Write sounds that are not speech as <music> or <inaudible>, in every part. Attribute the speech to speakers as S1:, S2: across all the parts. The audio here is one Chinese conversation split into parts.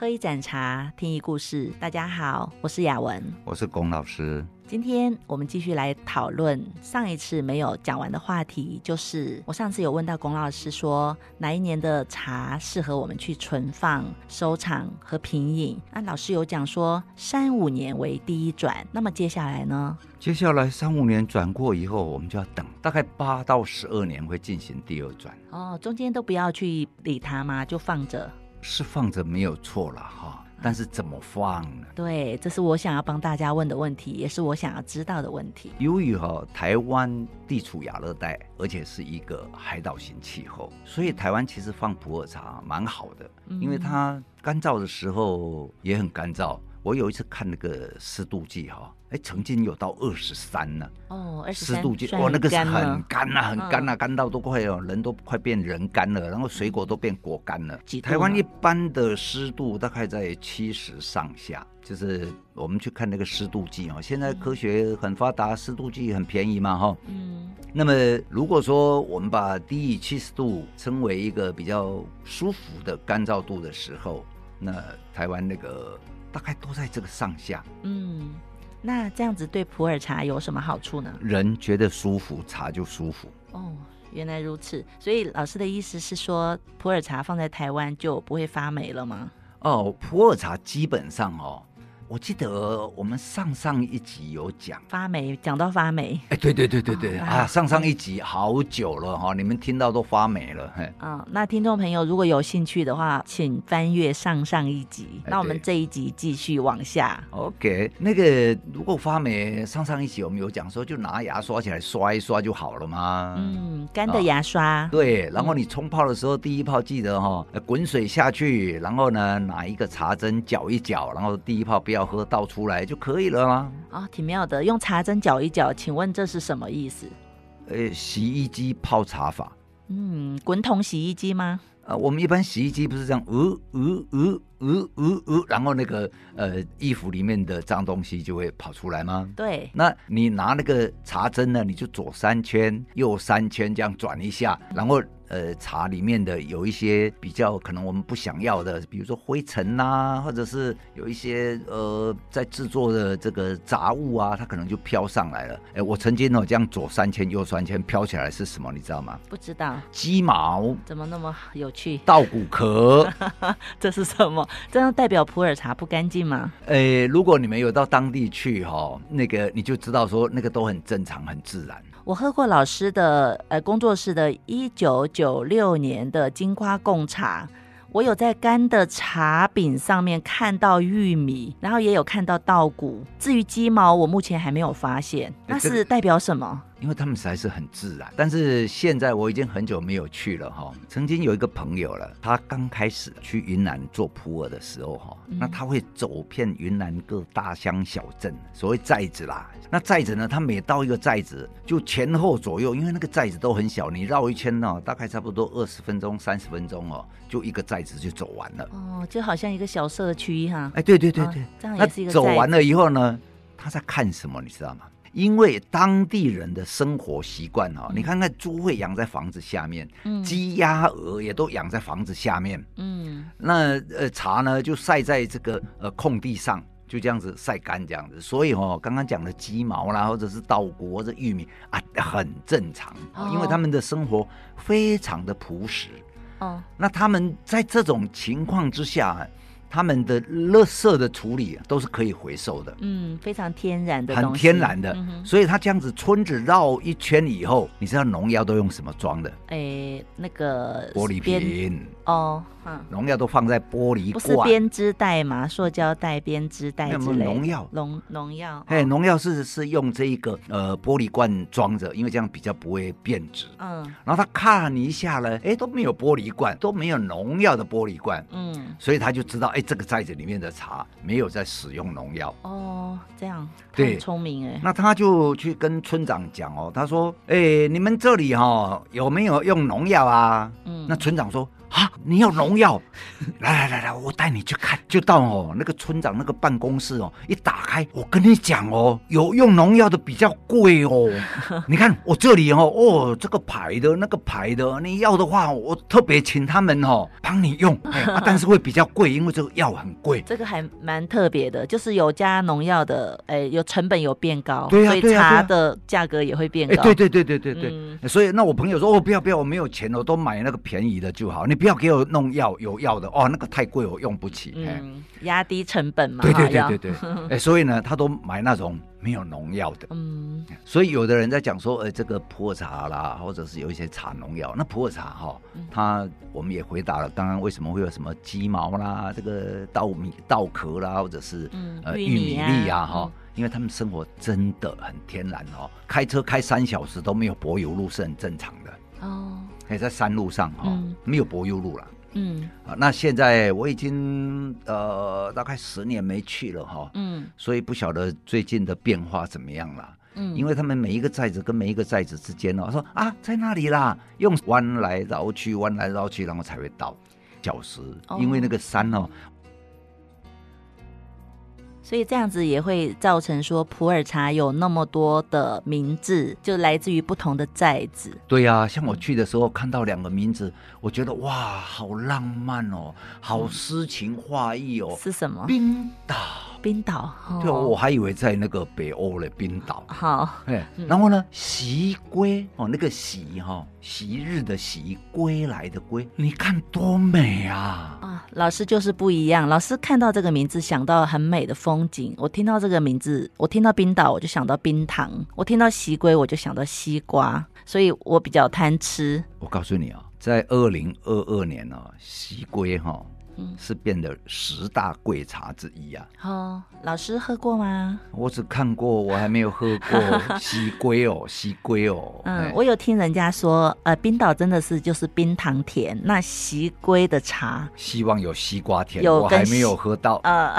S1: 喝一盏茶，听一故事。大家好，我是雅文，
S2: 我是龚老师。
S1: 今天我们继续来讨论上一次没有讲完的话题，就是我上次有问到龚老师说，哪一年的茶适合我们去存放、收藏和品饮？那老师有讲说三五年为第一转，那么接下来呢？
S2: 接下来三五年转过以后，我们就要等，大概八到十二年会进行第二转。
S1: 哦，中间都不要去理它吗？就放着。
S2: 是放着没有错了哈，但是怎么放呢？
S1: 对，这是我想要帮大家问的问题，也是我想要知道的问题。
S2: 由于哈台湾地处亚热带，而且是一个海岛型气候，所以台湾其实放普洱茶蛮好的，因为它干燥的时候也很干燥。我有一次看那个湿度计哈。哎，曾经有到二十三呢。
S1: 哦，二十
S2: 三。湿度计，哇，那个是很干啊，很干啊，干到都快哦，人都快变人干了，然后水果都变果干了。台湾一般的湿度大概在七十上下，就是我们去看那个湿度计哦。现在科学很发达，湿度计很便宜嘛，哈。嗯。那么如果说我们把低于七十度称为一个比较舒服的干燥度的时候，那台湾那个大概都在这个上下。嗯。
S1: 那这样子对普洱茶有什么好处呢？
S2: 人觉得舒服，茶就舒服。
S1: 哦，原来如此。所以老师的意思是说，普洱茶放在台湾就不会发霉了吗？
S2: 哦，普洱茶基本上哦。我记得我们上上一集有讲
S1: 发霉，讲到发霉，
S2: 哎，对对对对对、哦、啊！上上一集好久了哈，你们听到都发霉了。嘿，
S1: 嗯，那听众朋友如果有兴趣的话，请翻阅上上一集。那我们这一集继续往下。
S2: OK，那个如果发霉，上上一集我们有讲说，就拿牙刷起来刷一刷就好了吗？
S1: 嗯，干的牙刷。
S2: 哦、对，然后你冲泡的时候，第一泡记得哈，滚水下去，然后呢拿一个茶针搅一搅，然后第一泡不要。要喝倒出来就可以了吗？
S1: 啊、哦，挺妙的，用茶针搅一搅，请问这是什么意思？
S2: 呃，洗衣机泡茶法。
S1: 嗯，滚筒洗衣机吗？
S2: 啊，我们一般洗衣机不是这样，呃呃呃呃呃呃，然后那个呃衣服里面的脏东西就会跑出来吗？
S1: 对。
S2: 那你拿那个茶针呢？你就左三圈，右三圈，这样转一下，然后。呃，茶里面的有一些比较可能我们不想要的，比如说灰尘呐、啊，或者是有一些呃在制作的这个杂物啊，它可能就飘上来了。哎，我曾经哦这样左三千右三千飘起来是什么？你知道吗？
S1: 不知道。
S2: 鸡毛？
S1: 怎么那么有趣？
S2: 稻谷壳？<laughs>
S1: 这是什么？这样代表普洱茶不干净吗？
S2: 哎，如果你们有到当地去哈、哦，那个你就知道说那个都很正常很自然。
S1: 我喝过老师的呃工作室的一九九六年的金瓜贡茶，我有在干的茶饼上面看到玉米，然后也有看到稻谷。至于鸡毛，我目前还没有发现，那是代表什么？
S2: 因为他们实在是很自然，但是现在我已经很久没有去了哈。曾经有一个朋友了，他刚开始去云南做普洱的时候哈，那他会走遍云南各大乡小镇，所谓寨子啦。那寨子呢，他每到一个寨子，就前后左右，因为那个寨子都很小，你绕一圈呢，大概差不多二十分钟、三十分钟哦，就一个寨子就走完了。
S1: 哦，就好像一个小社区哈。
S2: 哎，对对对对，
S1: 这样也是一个。
S2: 走完了以后呢，他在看什么，你知道吗？因为当地人的生活习惯哈，你看看猪会养在房子下面，嗯，鸡鸭鹅也都养在房子下面，嗯，那呃茶呢就晒在这个呃空地上，就这样子晒干这样子，所以哦，刚刚讲的鸡毛啦，或者是稻谷或者玉米啊，很正常，哦，因为他们的生活非常的朴实，哦，那他们在这种情况之下。他们的垃圾的处理都是可以回收的，
S1: 嗯，非常天然的，
S2: 很天然的，嗯、所以他这样子村子绕一圈以后，你知道农药都用什么装的？
S1: 哎，那个
S2: 玻璃瓶
S1: 哦。
S2: 农药都放在玻璃罐，
S1: 不是编织袋嘛？塑胶袋、编织袋之类。
S2: 农药，
S1: 农农药。
S2: 哎，农药是是用这一个呃玻璃罐装着，因为这样比较不会变质。嗯。然后他看你一下呢，哎，都没有玻璃罐，都没有农药的玻璃罐。嗯。所以他就知道，哎，这个寨子里面的茶没有在使用农药。
S1: 哦，这样。对。聪明哎。
S2: 那他就去跟村长讲哦，他说：“哎，你们这里哈有没有用农药啊？”嗯。那村长说。啊，你要农药？来来来来，我带你去看。就到哦，那个村长那个办公室哦，一打开，我跟你讲哦，有用农药的比较贵哦。<laughs> 你看我这里哦，哦，这个牌的，那个牌的，你要的话，我特别请他们哦帮你用，哎 <laughs> 啊，但是会比较贵，因为这个药很贵。
S1: 这个还蛮特别的，就是有加农药的，哎，有成本有变高，对茶的价格也会变高。
S2: 对对对对对对，嗯、所以那我朋友说哦，不要不要，我没有钱，我都买那个便宜的就好，你不要给我弄药有药的哦，那个太贵，我用不起。
S1: 嗯，压低成本嘛。
S2: 对对对对对，<laughs> 哎，所以呢，他都买那种没有农药的。嗯，所以有的人在讲说，呃，这个普洱茶啦，或者是有一些茶农药，那普洱茶哈，他我们也回答了，刚刚为什么会有什么鸡毛啦，这个稻米稻壳啦，或者是呃玉米粒啊哈。因为他们生活真的很天然哦，开车开三小时都没有柏油路是很正常的哦。哎，在山路上哈，嗯、没有柏油路了。嗯，啊，那现在我已经呃大概十年没去了哈。嗯，所以不晓得最近的变化怎么样了。嗯，因为他们每一个寨子跟每一个寨子之间哦，说啊在那里啦，用弯来绕去，弯来绕去，然后才会到小时。哦、因为那个山哦。
S1: 所以这样子也会造成说普洱茶有那么多的名字，就来自于不同的寨子。
S2: 对呀、啊，像我去的时候看到两个名字，我觉得哇，好浪漫哦，好诗情画意哦。
S1: 是什么？
S2: 冰岛。
S1: 冰岛，
S2: 对，我还以为在那个北欧嘞，冰岛。
S1: 好，
S2: 哎，然后呢，习归哦，那个习哈，昔日的习，归来的归，你看多美啊！
S1: 啊，老师就是不一样。老师看到这个名字，想到很美的风景。我听到这个名字，我听到冰岛，我就想到冰糖；我听到习归，我就想到西瓜。所以我比较贪吃。
S2: 我告诉你啊，在二零二二年呢，习归哈。是变得十大贵茶之一啊！
S1: 哦，老师喝过吗？
S2: 我只看过，我还没有喝过 <laughs> 西归哦，西归哦。
S1: 嗯，我有听人家说，呃，冰岛真的是就是冰糖甜，那西归的茶
S2: 希望有西瓜甜，有我还没有喝到。呃，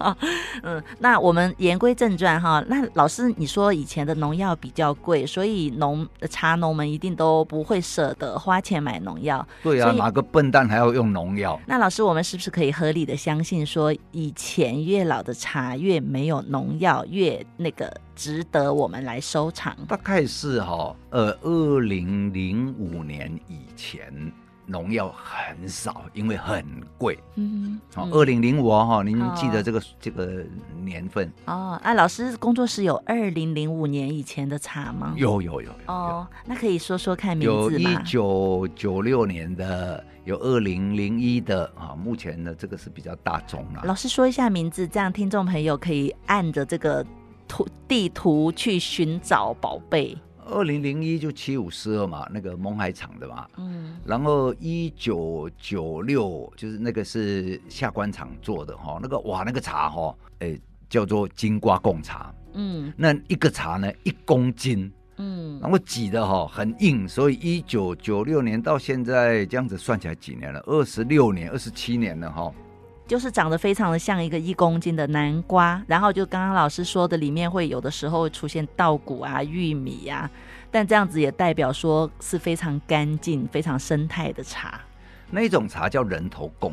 S2: <laughs>
S1: 嗯，那我们言归正传哈，那老师你说以前的农药比较贵，所以农茶农们一定都不会舍得花钱买农药。
S2: 对啊，哪个笨蛋还要用农药？
S1: 那老师我。我们是不是可以合理的相信说，以前越老的茶越没有农药，越那个值得我们来收藏？
S2: 大概是哈，呃，二零零五年以前。农药很少，因为很贵。嗯，好，二零零五哈，您记得这个这个年份
S1: 哦？啊，老师工作室有二零零五年以前的茶吗？
S2: 有有有
S1: 哦，那可以说说看名字吗？
S2: 有一九九六年的，有二零零一的啊。目前的这个是比较大众了。
S1: 老师说一下名字，这样听众朋友可以按着这个图地图去寻找宝贝。
S2: 二零零一就七五四二嘛，那个勐海厂的嘛，嗯，然后一九九六就是那个是下关厂做的哈，那个哇那个茶哈，哎叫做金瓜贡茶，嗯，那一个茶呢一公斤，嗯，然后挤的哈很硬，所以一九九六年到现在这样子算起来几年了？二十六年、二十七年了哈。
S1: 就是长得非常的像一个一公斤的南瓜，然后就刚刚老师说的，里面会有的时候会出现稻谷啊、玉米呀、啊，但这样子也代表说是非常干净、非常生态的茶。
S2: 那种茶叫人头贡，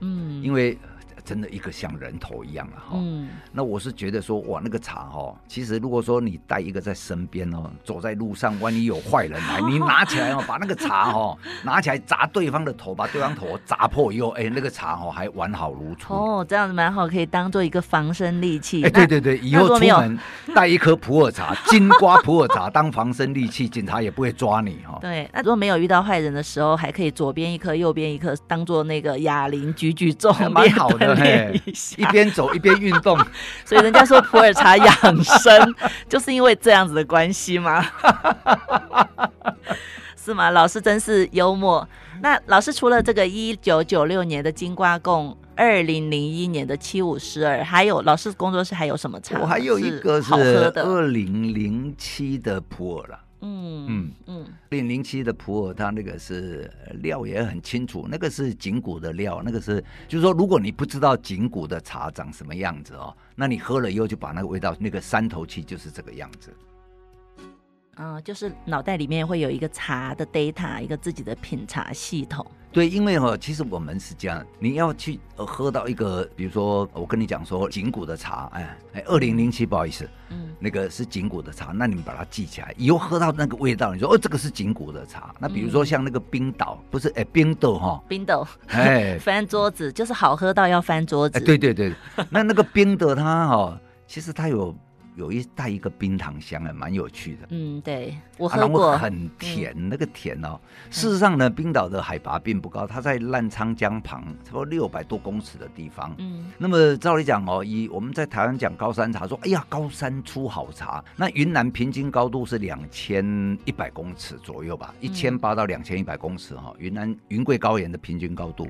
S2: 嗯，因为。真的一个像人头一样啊哈，嗯，那我是觉得说哇，那个茶哈，其实如果说你带一个在身边哦，走在路上，万一有坏人来，<laughs> 你拿起来哦，把那个茶哦拿起来砸对方的头，把对方头砸破以后，哎，那个茶哦还完好如初
S1: 哦，这样子蛮好，可以当做一个防身利器。
S2: 哎，对对对，以后出门带一颗普洱茶，金瓜普洱茶当防身利器，警察也不会抓你哈。
S1: 对，那如果没有遇到坏人的时候，还可以左边一颗，右边一颗，当做那个哑铃举举重，
S2: 蛮好的。一边走一边运动，<laughs>
S1: 所以人家说普洱茶养生，就是因为这样子的关系吗？<laughs> 是吗？老师真是幽默。那老师除了这个一九九六年的金瓜贡，二零零一年的七五十二，还有老师工作室还有什么茶？
S2: 我还有一个是二零零七的普洱了。嗯嗯嗯，零零七的普洱，它那个是料也很清楚，那个是景谷的料，那个是就是说，如果你不知道景谷的茶长什么样子哦，那你喝了以后就把那个味道，那个山头气就是这个样子。
S1: 嗯，就是脑袋里面会有一个茶的 data，一个自己的品茶系统。
S2: 对，因为哈，其实我们是这样，你要去喝到一个，比如说我跟你讲说景谷的茶，哎哎，二零零七，不好意思，嗯，那个是景谷的茶，那你们把它记起来，以后喝到那个味道，你说哦，这个是景谷的茶。那比如说像那个冰岛，不是哎，冰豆哈，
S1: 冰豆，<laughs> 哎，翻桌子就是好喝到要翻桌子。
S2: 哎，对对对，那那个冰的它哈，其实它有。有一带一个冰糖香，还蛮有趣的。
S1: 嗯，对，我喝过，
S2: 很甜，嗯、那个甜哦。事实上呢，冰岛的海拔并不高，它在澜沧江旁，差不多六百多公尺的地方。嗯，那么照理讲哦，以我们在台湾讲高山茶，说哎呀，高山出好茶。那云南平均高度是两千一百公尺左右吧，一千八到两千一百公尺哈。云南云贵高原的平均高度，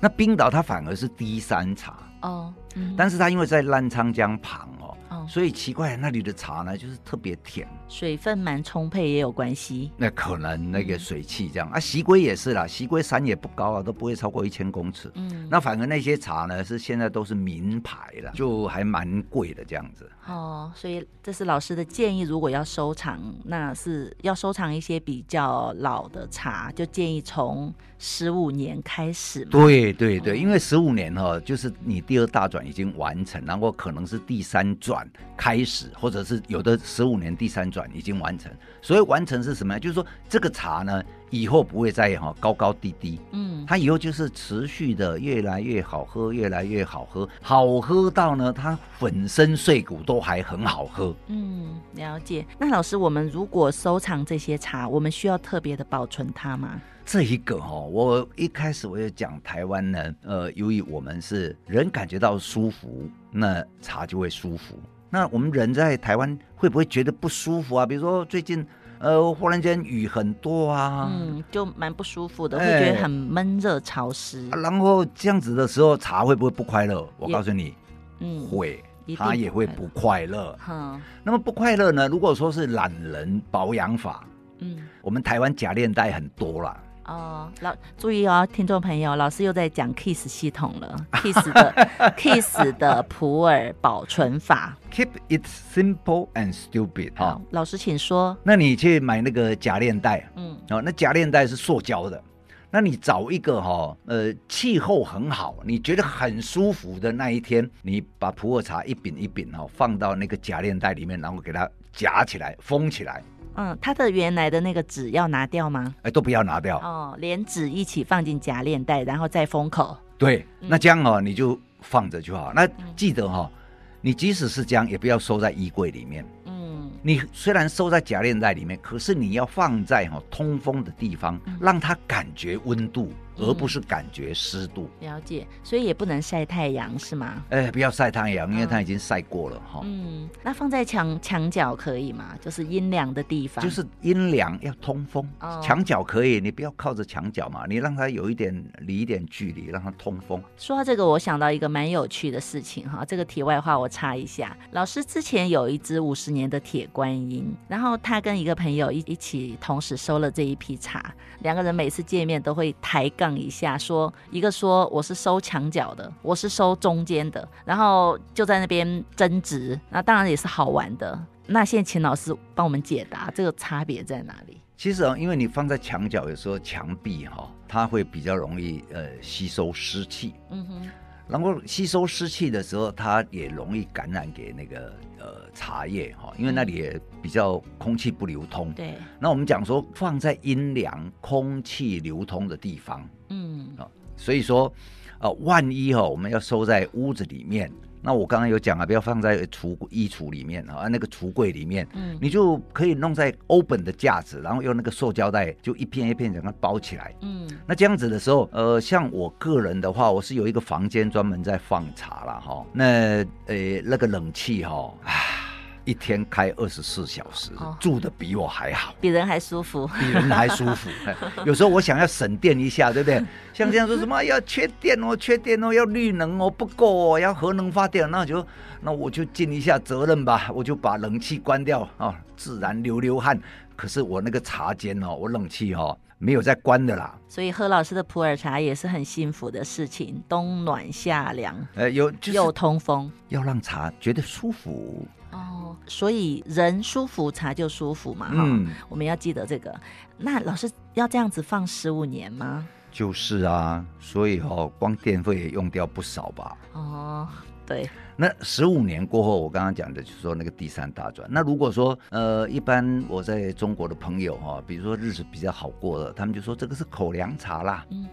S2: 那冰岛它反而是低山茶哦，嗯、但是它因为在澜沧江旁哦。所以奇怪，那里的茶呢，就是特别甜，
S1: 水分蛮充沛也有关系。
S2: 那可能那个水汽这样啊，西归也是啦，西归山也不高啊，都不会超过一千公尺。嗯，那反而那些茶呢，是现在都是名牌了，就还蛮贵的这样子。
S1: 哦，所以这是老师的建议，如果要收藏，那是要收藏一些比较老的茶，就建议从十五年开始。
S2: 对对对，因为十五年哈，就是你第二大转已经完成，然后可能是第三转开始，或者是有的十五年第三转已经完成。所以完成是什么呀？就是说这个茶呢。以后不会再哈高高低低，嗯，它以后就是持续的越来越好喝，越来越好喝，好喝到呢，它粉身碎骨都还很好喝。
S1: 嗯，了解。那老师，我们如果收藏这些茶，我们需要特别的保存它吗？
S2: 这一个哈，我一开始我也讲台湾呢，呃，由于我们是人感觉到舒服，那茶就会舒服。那我们人在台湾会不会觉得不舒服啊？比如说最近。呃，忽然间雨很多啊，
S1: 嗯，就蛮不舒服的，会觉得很闷热潮湿。
S2: 然后这样子的时候，茶会不会不快乐？我告诉你，嗯，会，它也会不快乐。嗯，那么不快乐呢？如果说是懒人保养法，嗯，我们台湾假链带很多啦。
S1: 哦，老注意哦，听众朋友，老师又在讲 Kiss 系统了，<laughs> Kiss 的 Kiss 的普洱保存法
S2: ，Keep it simple and stupid。
S1: 好，老师请说。
S2: 那你去买那个假链带，嗯，哦，那假链带是塑胶的，那你找一个哈、哦，呃，气候很好，你觉得很舒服的那一天，你把普洱茶一饼一饼哈、哦，放到那个假链带里面，然后给它夹起来，封起来。
S1: 嗯，它的原来的那个纸要拿掉吗？
S2: 哎，都不要拿掉
S1: 哦，连纸一起放进夹链袋，然后再封口。
S2: 对，那这样哦，你就放着就好。那记得哈、哦，你即使是这样，也不要收在衣柜里面。嗯，你虽然收在夹链袋里面，可是你要放在哈通风的地方，让它感觉温度。而不是感觉湿度、
S1: 嗯，了解，所以也不能晒太阳，是吗？
S2: 哎，不要晒太阳，因为它已经晒过了哈。
S1: 嗯，那放在墙墙角可以吗？就是阴凉的地方。
S2: 就是阴凉要通风，墙角可以，你不要靠着墙角嘛，你让它有一点离一点距离，让它通风。
S1: 说到这个，我想到一个蛮有趣的事情哈。这个题外话我插一下，老师之前有一只五十年的铁观音，然后他跟一个朋友一一起同时收了这一批茶，两个人每次见面都会抬杠。一下说，一个说我是收墙角的，我是收中间的，然后就在那边争执，那当然也是好玩的。那现在请老师帮我们解答这个差别在哪里？
S2: 其实啊，因为你放在墙角，有时候墙壁哈，它会比较容易呃吸收湿气，嗯哼，然后吸收湿气的时候，它也容易感染给那个呃茶叶哈，因为那里也比较空气不流通。对，那我们讲说放在阴凉、空气流通的地方。嗯啊，所以说，呃，万一哈、哦，我们要收在屋子里面，那我刚刚有讲啊，不要放在橱衣橱里面啊，那个橱柜里面，嗯，你就可以弄在 open 的架子，然后用那个塑胶袋就一片一片整个包起来，嗯，那这样子的时候，呃，像我个人的话，我是有一个房间专门在放茶了哈，那呃那个冷气哈。一天开二十四小时，哦、住的比我还好，
S1: 比人还舒服，
S2: 比人还舒服。<laughs> 有时候我想要省电一下，对不对？<laughs> 像这样说什么要缺电哦，缺电哦，要绿能哦，不够哦，要核能发电，那就那我就尽一下责任吧，我就把冷气关掉啊、哦，自然流流汗。可是我那个茶间哦，我冷气哦没有在关的啦。
S1: 所以喝老师的普洱茶也是很幸福的事情，冬暖夏凉，
S2: 呃，有、就是、
S1: 又通风，
S2: 要让茶觉得舒服
S1: 所以人舒服，茶就舒服嘛。嗯，我们要记得这个。那老师要这样子放十五年吗？
S2: 就是啊，所以哦，光电费也用掉不少吧。
S1: 哦，对。
S2: 那十五年过后，我刚刚讲的就是说那个第三大转。那如果说呃，一般我在中国的朋友哈、哦，比如说日子比较好过的，他们就说这个是口粮茶啦。嗯。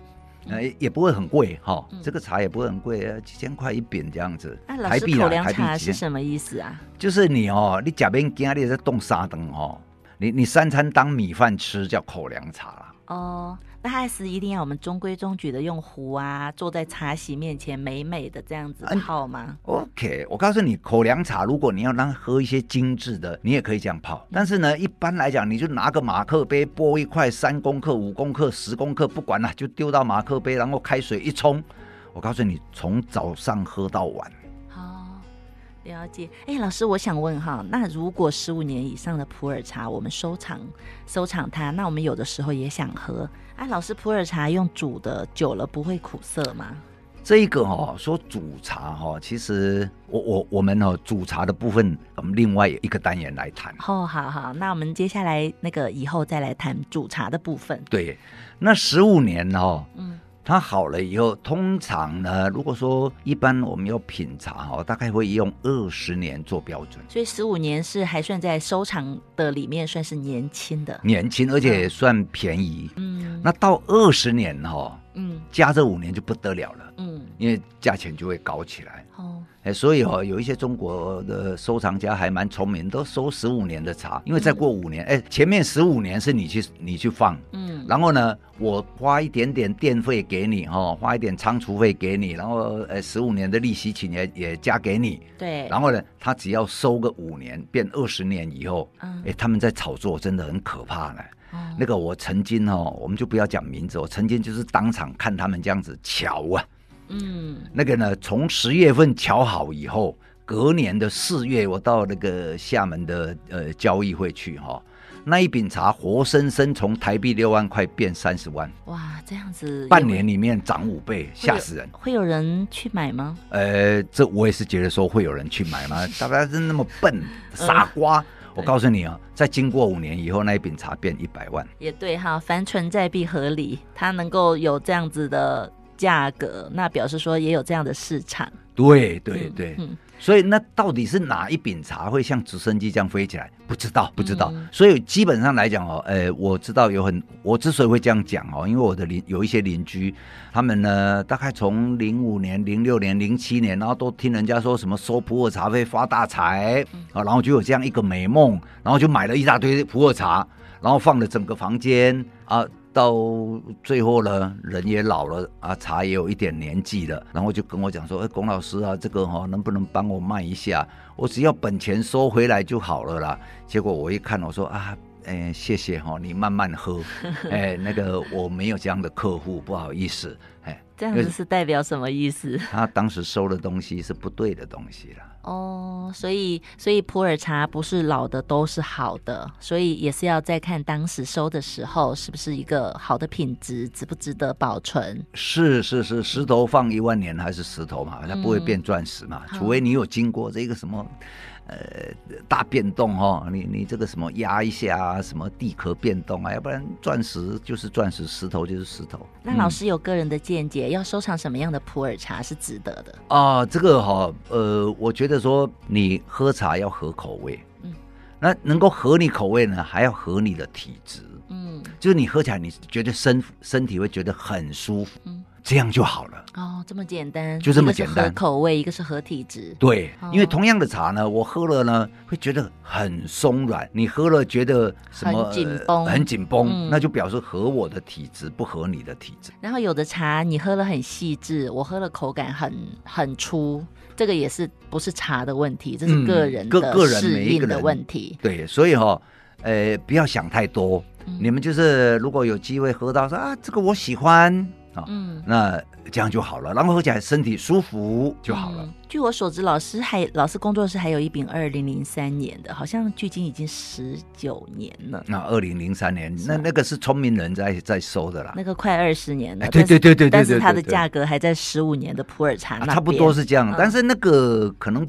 S2: 哎，也不会很贵哈，这个茶也不会很贵，几千块一饼这样子。
S1: 台币口粮茶是什么意思啊？
S2: 就是你哦，你假边家里在冻沙灯哈，你你三餐当米饭吃叫口粮茶啦。
S1: 哦。那还是一定要我们中规中矩的用壶啊，坐在茶席面前美美的这样子泡吗？
S2: 嗯，OK，我告诉你，口粮茶如果你要让喝一些精致的，你也可以这样泡。但是呢，一般来讲，你就拿个马克杯，拨一块三公克、五公克、十公克，不管了，就丢到马克杯，然后开水一冲。我告诉你，从早上喝到晚。
S1: 了解，哎，老师，我想问哈，那如果十五年以上的普洱茶，我们收藏收藏它，那我们有的时候也想喝，哎，老师，普洱茶用煮的久了不会苦涩
S2: 吗？这个哈，说煮茶哈，其实我我我们哦，煮茶的部分，我们另外一个单元来谈。
S1: 哦，好好，那我们接下来那个以后再来谈煮茶的部分。
S2: 对，那十五年哦，嗯。它好了以后，通常呢，如果说一般我们要品茶哈，大概会用二十年做标准。
S1: 所以十五年是还算在收藏的里面算是年轻的，
S2: 年轻而且算便宜。嗯，那到二十年哈，嗯，加这五年就不得了了。嗯，因为价钱就会高起来。哦。哎，所以哦，有一些中国的收藏家还蛮聪明，都收十五年的茶，因为再过五年，哎、嗯，前面十五年是你去你去放，嗯，然后呢，我花一点点电费给你，哈，花一点仓储费给你，然后呃，十五年的利息请也也加给你，
S1: 对，
S2: 然后呢，他只要收个五年，变二十年以后，嗯，哎，他们在炒作真的很可怕呢。嗯、那个我曾经哦，我们就不要讲名字，我曾经就是当场看他们这样子瞧啊。嗯，那个呢，从十月份瞧好以后，隔年的四月，我到那个厦门的呃交易会去哈，那一饼茶活生生从台币六万块变三十万，
S1: 哇，这样子，
S2: 半年里面涨五倍，吓死人！
S1: 会有人去买吗？
S2: 呃，这我也是觉得说会有人去买吗？<laughs> 大家是那么笨，傻瓜！我告诉你啊，在经过五年以后，那一饼茶变一百万，
S1: 也对哈，凡存在必合理，它能够有这样子的。价格，那表示说也有这样的市场。
S2: 对对对，嗯嗯、所以那到底是哪一柄茶会像直升机这样飞起来？不知道，不知道。嗯、所以基本上来讲哦，呃，我知道有很，我之所以会这样讲哦，因为我的邻有一些邻居，他们呢，大概从零五年、零六年、零七年，然后都听人家说什么收普洱茶会发大财啊，嗯、然后就有这样一个美梦，然后就买了一大堆普洱茶，然后放了整个房间啊。到最后呢，人也老了啊，茶也有一点年纪了，然后就跟我讲说：“哎，龚老师啊，这个哈、能不能帮我卖一下？我只要本钱收回来就好了啦。”结果我一看，我说：“啊，哎，谢谢哈、哦，你慢慢喝。<laughs> 哎，那个我没有这样的客户，不好意思。哎，
S1: 这样子是代表什么意思？
S2: 他当时收的东西是不对的东西了。”
S1: 哦，所以所以普洱茶不是老的都是好的，所以也是要再看当时收的时候是不是一个好的品质，值不值得保存。
S2: 是是是，石头放一万年还是石头嘛，它不会变钻石嘛，嗯、除非你有经过这个什么。呃，大变动哦，你你这个什么压一下啊，什么地壳变动啊，要不然钻石就是钻石，石头就是石头。
S1: 那老师有个人的见解，嗯、要收藏什么样的普洱茶是值得的
S2: 啊？这个哈、哦，呃，我觉得说你喝茶要合口味，嗯，那能够合你口味呢，还要合你的体质，嗯，就是你喝起来你觉得身身体会觉得很舒服，嗯。这样就好了
S1: 哦，这么简单，
S2: 就这么简单。
S1: 合口味，一个是合体质。
S2: 对，哦、因为同样的茶呢，我喝了呢会觉得很松软，你喝了觉得什么
S1: 很紧绷，
S2: 很紧绷，嗯、那就表示合我的体质，不合你的体质。
S1: 然后有的茶你喝了很细致，我喝了口感很很粗，这个也是不是茶的问题，这是个人的适应的问题。
S2: 嗯、对，所以哈、哦，呃，不要想太多，嗯、你们就是如果有机会喝到说啊，这个我喜欢。嗯，那这样就好了，然后喝起来身体舒服就好了。嗯、
S1: 据我所知，老师还老师工作室还有一饼二零零三年的，好像距今已经十九年了。
S2: 那二零零三年，那那个是聪明人在在收的啦。
S1: 那个快二十年了，
S2: 对对对对对，
S1: 但是它的价格还在十五年的普洱茶那、啊，差
S2: 不多是这样。嗯、但是那个可能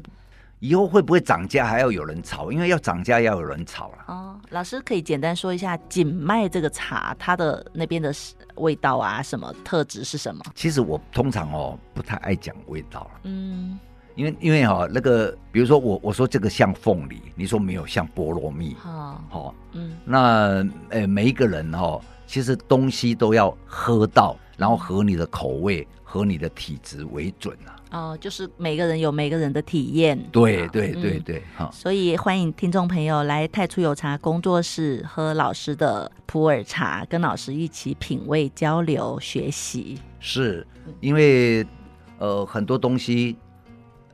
S2: 以后会不会涨价还要有人炒，因为要涨价要有人炒了。
S1: 哦，老师可以简单说一下景迈这个茶，它的那边的味道啊，什么特质是什么？
S2: 其实我通常哦不太爱讲味道了。嗯，因为因为哈、哦、那个，比如说我我说这个像凤梨，你说没有像菠萝蜜。哦，好、哦，嗯，那呃每一个人哦，其实东西都要喝到，然后合你的口味。和你的体质为准啊！
S1: 哦，就是每个人有每个人的体验。
S2: 对对对对，好、嗯，
S1: 所以欢迎听众朋友来太初有茶工作室喝老师的普洱茶，跟老师一起品味、交流、学习。
S2: 是因为呃很多东西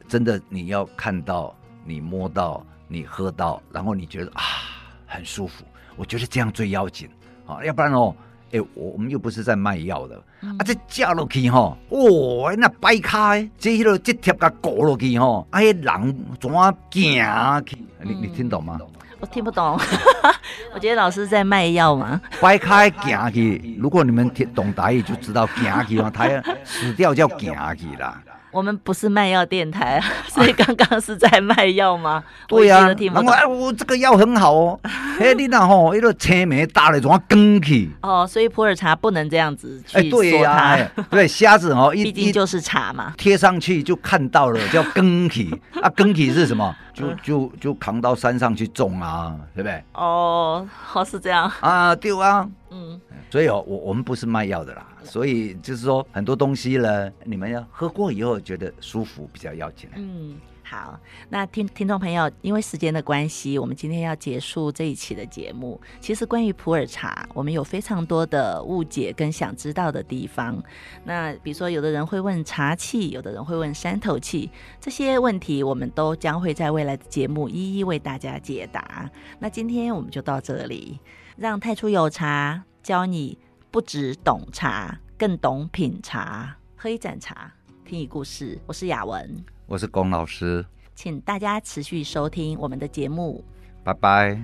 S2: 真的你要看到、你摸到、你喝到，然后你觉得啊很舒服，我觉得这样最要紧啊，要不然哦。哎、欸，我我们又不是在卖药的、嗯、啊！这加落去哈，哦，那掰开，这迄个这贴甲裹落去哈，哎，人怎啊行去？你你听懂吗？
S1: 我听不懂，<laughs> 我觉得老师在卖药嘛。
S2: 掰开行去，如果你们听懂台语，就知道行去嘛，他死掉叫行去啦。
S1: 我们不是卖药电台，<laughs> 所以刚刚是在卖药吗？<laughs>
S2: 对呀、啊，我哎，我这个药很好哦。<laughs> 哎，你那吼，一个青梅大的怎么更起？
S1: 哦，所以普洱茶不能这样子去说它。
S2: 哎、对、啊、对，虾子哦，
S1: 毕竟就是茶嘛，
S2: 贴上去就看到了，叫更起啊，更起是什么？就就就扛到山上去种啊，对不对？
S1: 哦，好是这样
S2: 啊，对啊，嗯。所以哦，我我们不是卖药的啦，所以就是说很多东西呢，你们要喝过以后觉得舒服比较要紧。
S1: 嗯，好，那听听众朋友，因为时间的关系，我们今天要结束这一期的节目。其实关于普洱茶，我们有非常多的误解跟想知道的地方。那比如说，有的人会问茶气，有的人会问山头气，这些问题我们都将会在未来的节目一一为大家解答。那今天我们就到这里，让太初有茶。教你不只懂茶，更懂品茶。喝一盏茶，听一故事。我是雅文，
S2: 我是龚老师，
S1: 请大家持续收听我们的节目。
S2: 拜拜。